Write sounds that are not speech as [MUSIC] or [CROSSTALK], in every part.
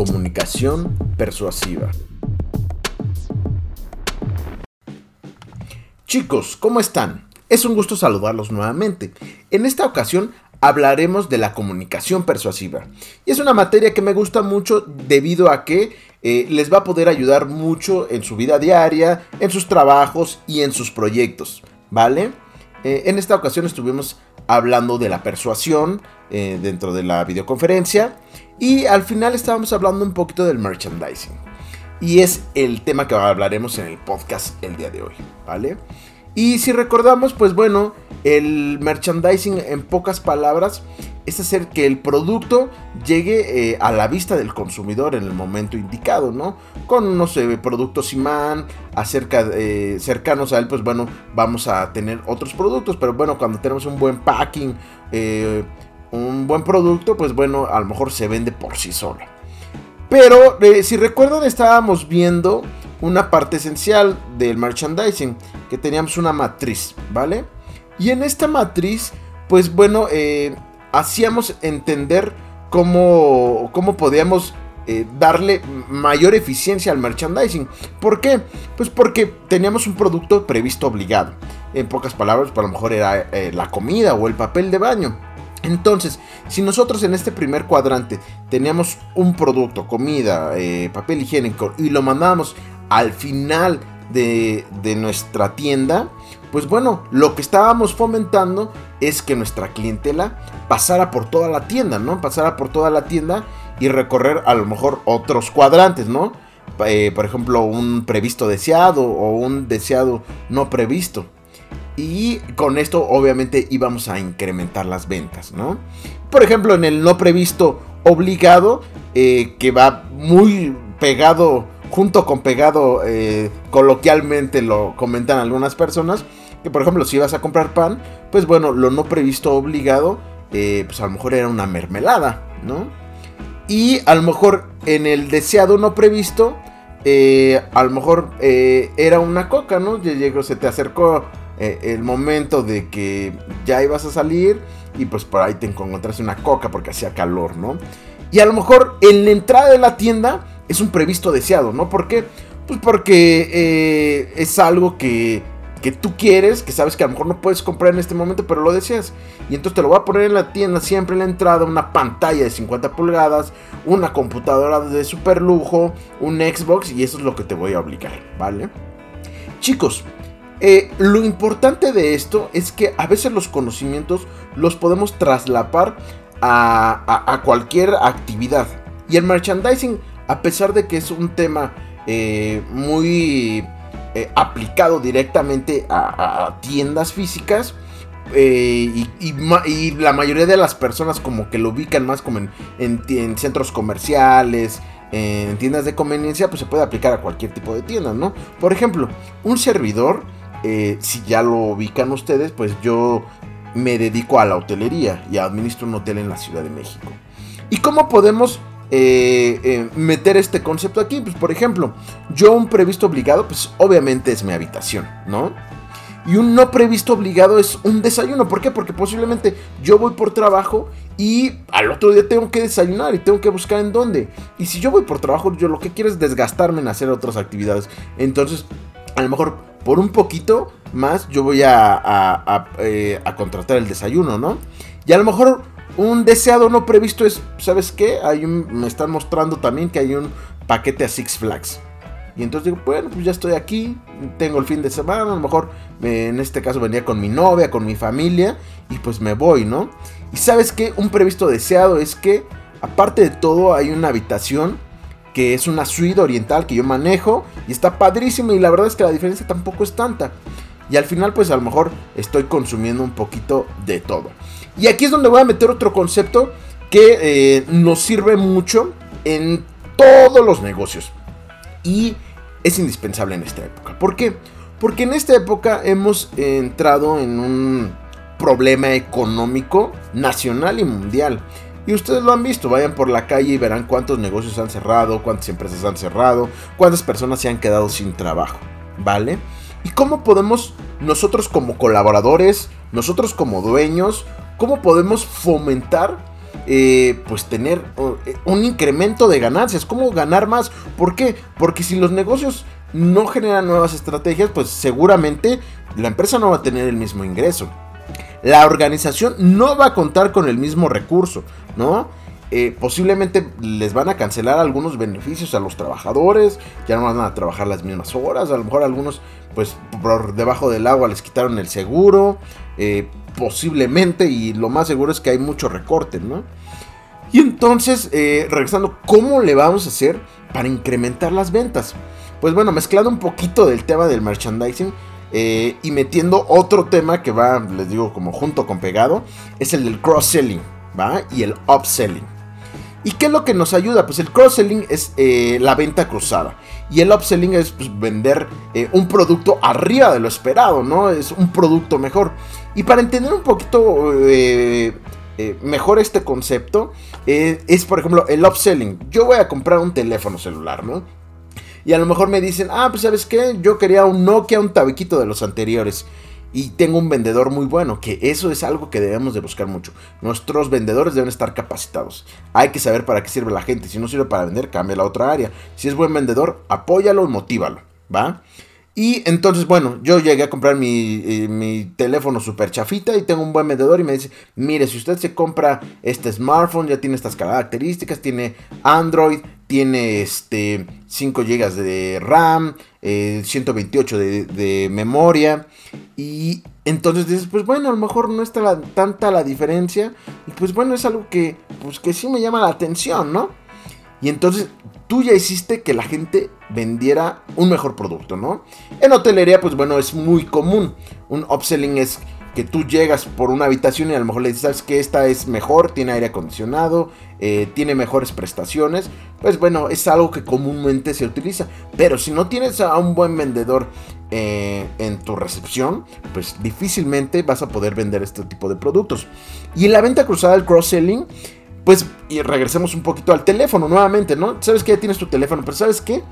Comunicación persuasiva. Chicos, ¿cómo están? Es un gusto saludarlos nuevamente. En esta ocasión hablaremos de la comunicación persuasiva. Y es una materia que me gusta mucho debido a que eh, les va a poder ayudar mucho en su vida diaria, en sus trabajos y en sus proyectos. ¿Vale? Eh, en esta ocasión estuvimos hablando de la persuasión eh, dentro de la videoconferencia y al final estábamos hablando un poquito del merchandising. Y es el tema que hablaremos en el podcast el día de hoy, ¿vale? Y si recordamos, pues bueno, el merchandising en pocas palabras es hacer que el producto llegue eh, a la vista del consumidor en el momento indicado, ¿no? Con unos eh, productos imán, eh, cercanos a él, pues bueno, vamos a tener otros productos, pero bueno, cuando tenemos un buen packing, un buen producto, pues bueno, a lo mejor se vende por sí solo. Pero si recuerdan, estábamos viendo una parte esencial del merchandising, que teníamos una matriz, ¿vale? Y en esta matriz, pues bueno, eh, hacíamos entender cómo, cómo podíamos eh, darle mayor eficiencia al merchandising. ¿Por qué? Pues porque teníamos un producto previsto obligado. En pocas palabras, pues a lo mejor era eh, la comida o el papel de baño. Entonces, si nosotros en este primer cuadrante teníamos un producto, comida, papel higiénico y lo mandábamos al final de, nuestra tienda, pues bueno, lo que estábamos fomentando es que nuestra clientela pasara por toda la tienda, ¿no? Pasara por toda la tienda y recorrer a lo mejor otros cuadrantes, ¿no? Eh, por ejemplo, un previsto deseado o un deseado no previsto. Y con esto obviamente íbamos a incrementar las ventas, ¿no? Por ejemplo, en el no previsto obligado, eh, que va muy pegado, junto con pegado, eh, coloquialmente lo comentan algunas personas, que por ejemplo, si vas a comprar pan, pues bueno, lo no previsto obligado, eh, pues a lo mejor era una mermelada, ¿no? Y a lo mejor en el deseado no previsto, eh, a lo mejor era una coca, ¿no? Llegó, se te acercó el momento de que ya ibas a salir y pues por ahí te encontraste una coca porque hacía calor, ¿no? Y a lo mejor en la entrada de la tienda es un previsto deseado, ¿no? ¿Por qué? Pues porque es algo que que tú quieres, que sabes que a lo mejor no puedes comprar en este momento, pero lo deseas. Y entonces te lo voy a poner en la tienda, siempre en la entrada, una pantalla de 50 pulgadas, una computadora de super lujo, un Xbox, y eso es lo que te voy a obligar, ¿vale? Chicos, eh, lo importante de esto es que a veces los conocimientos los podemos traslapar a, cualquier actividad. Y el merchandising, a pesar de que es un tema eh, muy eh, aplicado directamente a, tiendas físicas. Eh, y, la mayoría de las personas como que lo ubican más como en, centros comerciales, en tiendas de conveniencia, pues se puede aplicar a cualquier tipo de tienda, ¿no? Por ejemplo, un servidor, si ya lo ubican ustedes, pues yo me dedico a la hotelería y administro un hotel en la Ciudad de México. ¿Y cómo podemos eh, eh, meter este concepto aquí. Pues, por ejemplo, yo un previsto obligado, pues obviamente es mi habitación, ¿no? Y un no previsto obligado es un desayuno. ¿Por qué? Porque posiblemente yo voy por trabajo y al otro día tengo que desayunar y tengo que buscar en dónde. Y si yo voy por trabajo, yo lo que quiero es desgastarme en hacer otras actividades. Entonces, a lo mejor por un poquito más yo voy a, a eh, contratar el desayuno, ¿no? Y a lo mejor un deseado no previsto es, ¿sabes qué? Hay me están mostrando también que hay un paquete a Six Flags. Y entonces digo, bueno, pues ya estoy aquí, tengo el fin de semana, a lo mejor en este caso venía con mi novia, con mi familia, y pues me voy, ¿no? Y sabes qué, un previsto deseado es que, aparte de todo, hay una habitación que es una suite oriental que yo manejo, y está padrísimo, y la verdad es que la diferencia tampoco es tanta. Y al final, pues a lo mejor estoy consumiendo un poquito de todo. Y aquí es donde voy a meter otro concepto que eh, nos sirve mucho en todos los negocios. Y es indispensable en esta época. ¿Por qué? Porque en esta época hemos entrado en un problema económico nacional y mundial. Y ustedes lo han visto, vayan por la calle y verán cuántos negocios han cerrado, cuántas empresas han cerrado, cuántas personas se han quedado sin trabajo, ¿vale? ¿Y cómo podemos nosotros como colaboradores, nosotros como dueños, cómo podemos fomentar eh, pues tener eh, un incremento de ganancias. ¿Cómo ganar más? ¿Por qué? Porque si los negocios no generan nuevas estrategias, pues seguramente la empresa no va a tener el mismo ingreso. La organización no va a contar con el mismo recurso, ¿no? Eh, posiblemente les van a cancelar algunos beneficios a los trabajadores, ya no van a trabajar las mismas horas, a lo mejor algunos pues por debajo del agua les quitaron el seguro, eh, posiblemente y lo más seguro es que hay mucho recorte, ¿no? Y entonces, eh, regresando, ¿cómo le vamos a hacer para incrementar las ventas? Pues bueno, mezclando un poquito del tema del merchandising, y metiendo otro tema que va, les digo, como junto con pegado, es el del cross-selling, ¿va? Y el upselling. ¿Y qué es lo que nos ayuda? Pues el cross-selling es eh, la venta cruzada. Y el upselling es pues, vender eh, un producto arriba de lo esperado, ¿no? Es un producto mejor. Y para entender un poquito eh, mejor este concepto, es por ejemplo el upselling. Yo voy a comprar un teléfono celular, ¿no? Y a lo mejor me dicen, ah, pues sabes qué, yo quería un Nokia, un tabiquito de los anteriores y tengo un vendedor muy bueno, que eso es algo que debemos de buscar mucho. Nuestros vendedores deben estar capacitados. Hay que saber para qué sirve la gente. Si no sirve para vender, cambia a otra área. Si es buen vendedor, apóyalo y motívalo, ¿va? Y entonces, bueno, yo llegué a comprar mi, eh, mi, teléfono super chafita y tengo un buen vendedor y me dice, mire, si usted se compra este smartphone, ya tiene estas características, tiene Android, tiene este 5 GB de RAM, 128 eh, de, memoria. Y entonces dices, pues bueno, a lo mejor no está tanta la diferencia. Y pues bueno, es algo que, pues que sí me llama la atención, ¿no? Y entonces tú ya hiciste que la gente vendiera un mejor producto, ¿no? En hotelería, pues bueno, es muy común. Un upselling es que tú llegas por una habitación y a lo mejor le dices, ¿sabes que esta es mejor? Tiene aire acondicionado, eh, tiene mejores prestaciones. Pues bueno, es algo que comúnmente se utiliza. Pero si no tienes a un buen vendedor eh, en tu recepción, pues difícilmente vas a poder vender este tipo de productos. Y en la venta cruzada, el cross-selling, pues y regresemos un poquito al teléfono nuevamente, ¿no? Sabes que ya tienes tu teléfono, pero ¿sabes qué?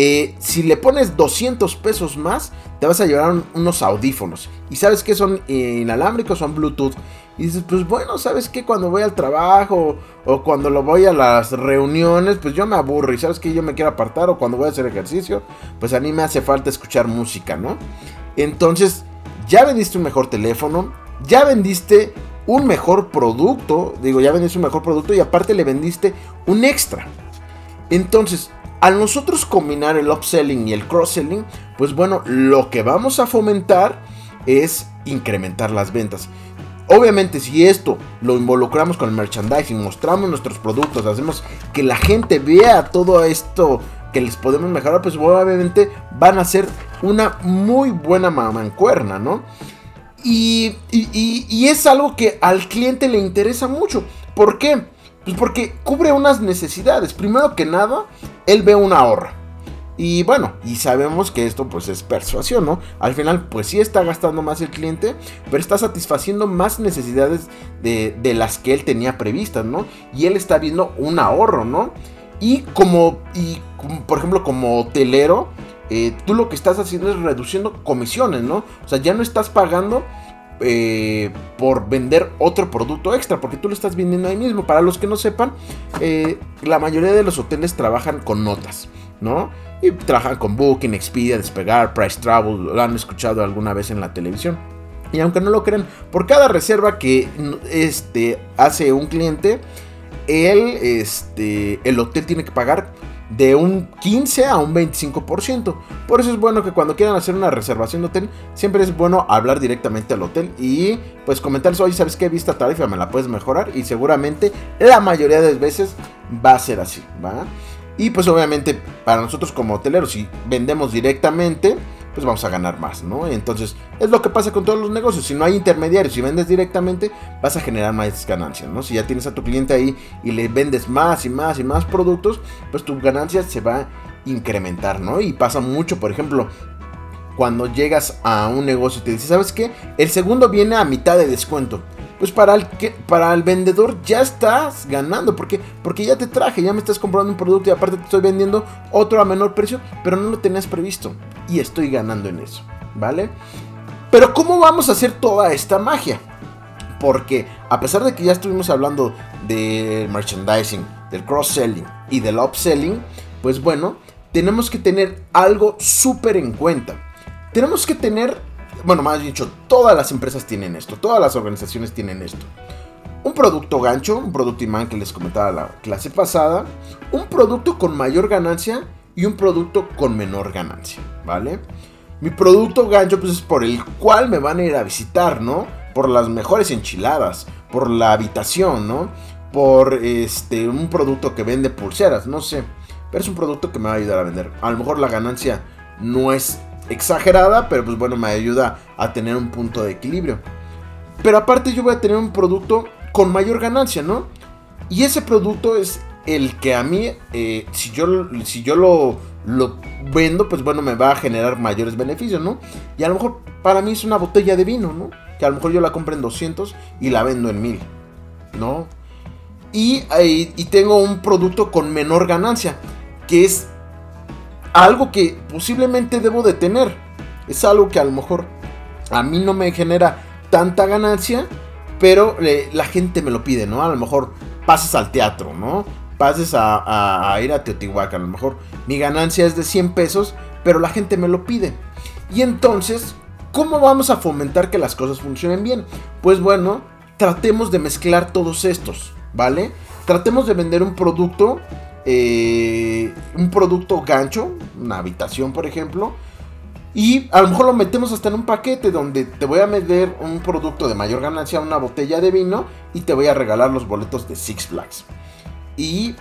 Eh, si le pones 200 pesos más, te vas a llevar unos audífonos. Y sabes que son inalámbricos, son Bluetooth. Y dices, pues bueno, ¿sabes qué? Cuando voy al trabajo o cuando lo voy a las reuniones, pues yo me aburro. Y sabes que yo me quiero apartar o cuando voy a hacer ejercicio, pues a mí me hace falta escuchar música, ¿no? Entonces, ya vendiste un mejor teléfono, ya vendiste un mejor producto. Digo, ya vendiste un mejor producto y aparte le vendiste un extra. Entonces, al nosotros combinar el upselling y el cross-selling, pues bueno, lo que vamos a fomentar es incrementar las ventas. Obviamente, si esto lo involucramos con el merchandising, mostramos nuestros productos, hacemos que la gente vea todo esto que les podemos mejorar, pues obviamente van a ser una muy buena mancuerna, ¿no? Y, y es algo que al cliente le interesa mucho. ¿Por qué? Pues porque cubre unas necesidades. Primero que nada, él ve un ahorro. Y bueno, y sabemos que esto pues es persuasión, ¿no? Al final pues sí está gastando más el cliente, pero está satisfaciendo más necesidades de, las que él tenía previstas, ¿no? Y él está viendo un ahorro, ¿no? Y como, y por ejemplo como hotelero, eh, tú lo que estás haciendo es reduciendo comisiones, ¿no? O sea, ya no estás pagando eh, por vender otro producto extra, porque tú lo estás vendiendo ahí mismo. Para los que no sepan, eh, la mayoría de los hoteles trabajan con notas, ¿no? Y trabajan con Booking, Expedia, Despegar, Price Travel, lo han escuchado alguna vez en la televisión. Y aunque no lo crean, por cada reserva que este, hace un cliente, él, este, el hotel tiene que pagar de un 15 a un 25%. Por eso es bueno que cuando quieran hacer una reservación de hotel, siempre es bueno hablar directamente al hotel y pues comentarles, oye, ¿sabes qué? Vista tarifa, me la puedes mejorar y seguramente la mayoría de veces va a ser así, ¿va? Y pues obviamente para nosotros como hoteleros, si vendemos directamente, pues vamos a ganar más, ¿no? Entonces, es lo que pasa con todos los negocios. Si no hay intermediarios, si vendes directamente, vas a generar más ganancias, ¿no? Si ya tienes a tu cliente ahí y le vendes más y más y más productos, pues tu ganancia se va a incrementar, ¿no? Y pasa mucho, por ejemplo, cuando llegas a un negocio y te dice, ¿sabes qué? El segundo viene a mitad de descuento pues para el, que, para el vendedor ya estás ganando. ¿Por Porque ya te traje, ya me estás comprando un producto y aparte te estoy vendiendo otro a menor precio, pero no lo tenías previsto. Y estoy ganando en eso, ¿vale? Pero ¿cómo vamos a hacer toda esta magia? Porque a pesar de que ya estuvimos hablando de merchandising, del cross-selling y del upselling, pues bueno, tenemos que tener algo súper en cuenta. Tenemos que tener, bueno, más dicho, todas las empresas tienen esto, todas las organizaciones tienen esto. Un producto gancho, un producto imán que les comentaba la clase pasada, un producto con mayor ganancia y un producto con menor ganancia, ¿vale? Mi producto gancho pues es por el cual me van a ir a visitar, ¿no? Por las mejores enchiladas, por la habitación, ¿no? Por este un producto que vende pulseras, no sé. Pero es un producto que me va a ayudar a vender. A lo mejor la ganancia no es exagerada, pero pues bueno, me ayuda a tener un punto de equilibrio. Pero aparte yo voy a tener un producto con mayor ganancia, ¿no? Y ese producto es el que a mí, eh, si yo, si yo lo, lo vendo, pues bueno, me va a generar mayores beneficios, ¿no? Y a lo mejor para mí es una botella de vino, ¿no? Que a lo mejor yo la compro en 200 y la vendo en 1000, ¿no? Y, y tengo un producto con menor ganancia que es algo que posiblemente debo de tener. Es algo que a lo mejor a mí no me genera tanta ganancia, pero eh, la gente me lo pide, ¿no? A lo mejor pases al teatro, ¿no? Pases a, ir a Teotihuacán, a lo mejor mi ganancia es de 100 pesos, pero la gente me lo pide. Y entonces, ¿cómo vamos a fomentar que las cosas funcionen bien? Pues bueno, tratemos de mezclar todos estos, ¿vale? Tratemos de vender un producto eh, un producto gancho, una habitación por ejemplo, y a lo mejor lo metemos hasta en un paquete donde te voy a meter un producto de mayor ganancia, una botella de vino, y te voy a regalar los boletos de Six Flags. Y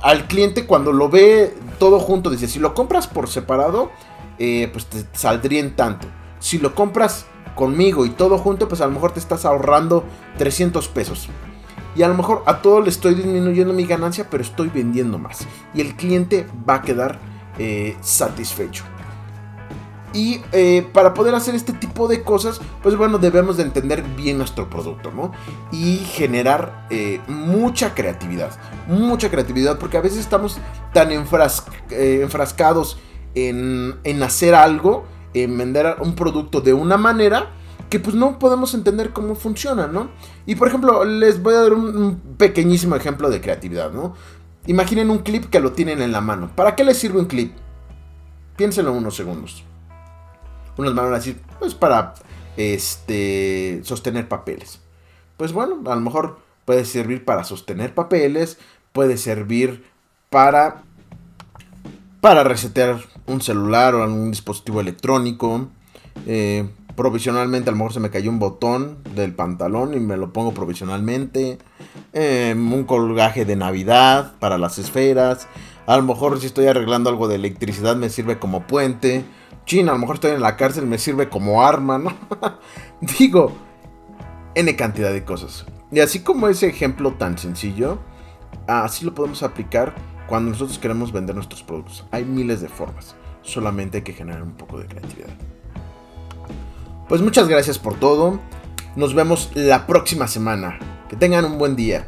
al cliente cuando lo ve todo junto, dice, si lo compras por separado, eh, pues te saldría en tanto. Si lo compras conmigo y todo junto, pues a lo mejor te estás ahorrando 300 pesos. Y a lo mejor a todo le estoy disminuyendo mi ganancia, pero estoy vendiendo más. Y el cliente va a quedar eh, satisfecho. Y eh, para poder hacer este tipo de cosas, pues bueno, debemos de entender bien nuestro producto, ¿no? Y generar eh, mucha creatividad. Mucha creatividad, porque a veces estamos tan enfrascados en, en hacer algo, en vender un producto de una manera, que pues no podemos entender cómo funciona, ¿no? Y por ejemplo, les voy a dar un, pequeñísimo ejemplo de creatividad, ¿no? Imaginen un clip que lo tienen en la mano. ¿Para qué les sirve un clip? Piénsenlo unos segundos. Unos van a decir, pues para este sostener papeles. Pues bueno, a lo mejor puede servir para sostener papeles, puede servir para para resetear un celular o algún dispositivo electrónico. Eh, provisionalmente a lo mejor se me cayó un botón del pantalón y me lo pongo provisionalmente. Em, un colgaje de Navidad para las esferas. A lo mejor si estoy arreglando algo de electricidad me sirve como puente. China, a lo mejor estoy en la cárcel, me sirve como arma. [LAUGHS] Digo, N cantidad de cosas. Y así como ese ejemplo tan sencillo, así lo podemos aplicar cuando nosotros queremos vender nuestros productos. Hay miles de formas, solamente hay que generar un poco de creatividad. Pues muchas gracias por todo. Nos vemos la próxima semana. Que tengan un buen día.